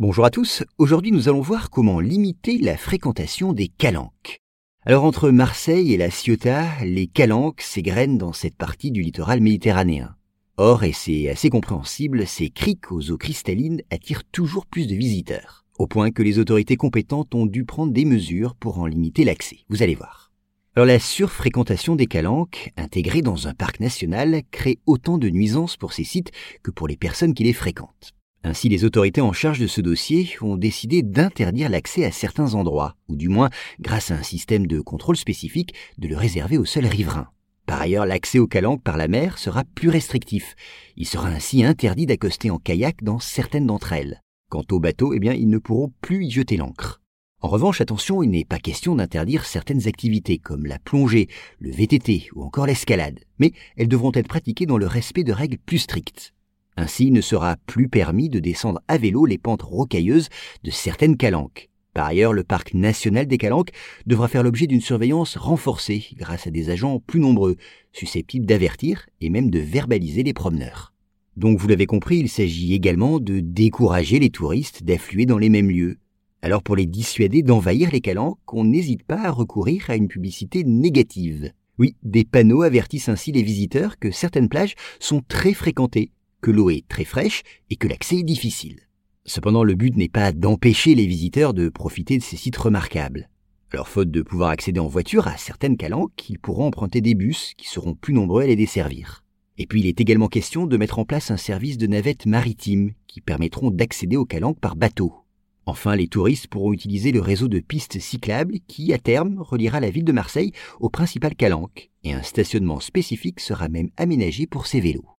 Bonjour à tous, aujourd'hui nous allons voir comment limiter la fréquentation des calanques. Alors entre Marseille et la Ciotat, les calanques s'égrènent dans cette partie du littoral méditerranéen. Or, et c'est assez compréhensible, ces criques aux eaux cristallines attirent toujours plus de visiteurs, au point que les autorités compétentes ont dû prendre des mesures pour en limiter l'accès. Vous allez voir. Alors la surfréquentation des calanques, intégrée dans un parc national, crée autant de nuisances pour ces sites que pour les personnes qui les fréquentent. Ainsi, les autorités en charge de ce dossier ont décidé d'interdire l'accès à certains endroits, ou du moins, grâce à un système de contrôle spécifique, de le réserver aux seuls riverains. Par ailleurs, l'accès aux calanques par la mer sera plus restrictif. Il sera ainsi interdit d'accoster en kayak dans certaines d'entre elles. Quant aux bateaux, eh bien, ils ne pourront plus y jeter l'ancre. En revanche, attention, il n'est pas question d'interdire certaines activités comme la plongée, le VTT ou encore l'escalade, mais elles devront être pratiquées dans le respect de règles plus strictes. Ainsi, il ne sera plus permis de descendre à vélo les pentes rocailleuses de certaines calanques. Par ailleurs, le parc national des calanques devra faire l'objet d'une surveillance renforcée grâce à des agents plus nombreux, susceptibles d'avertir et même de verbaliser les promeneurs. Donc vous l'avez compris, il s'agit également de décourager les touristes d'affluer dans les mêmes lieux. Alors pour les dissuader d'envahir les calanques, on n'hésite pas à recourir à une publicité négative. Oui, des panneaux avertissent ainsi les visiteurs que certaines plages sont très fréquentées que l'eau est très fraîche et que l'accès est difficile. Cependant, le but n'est pas d'empêcher les visiteurs de profiter de ces sites remarquables. Alors, faute de pouvoir accéder en voiture à certaines calanques, ils pourront emprunter des bus qui seront plus nombreux à les desservir. Et puis, il est également question de mettre en place un service de navettes maritimes qui permettront d'accéder aux calanques par bateau. Enfin, les touristes pourront utiliser le réseau de pistes cyclables qui, à terme, reliera la ville de Marseille aux principales calanques, et un stationnement spécifique sera même aménagé pour ces vélos.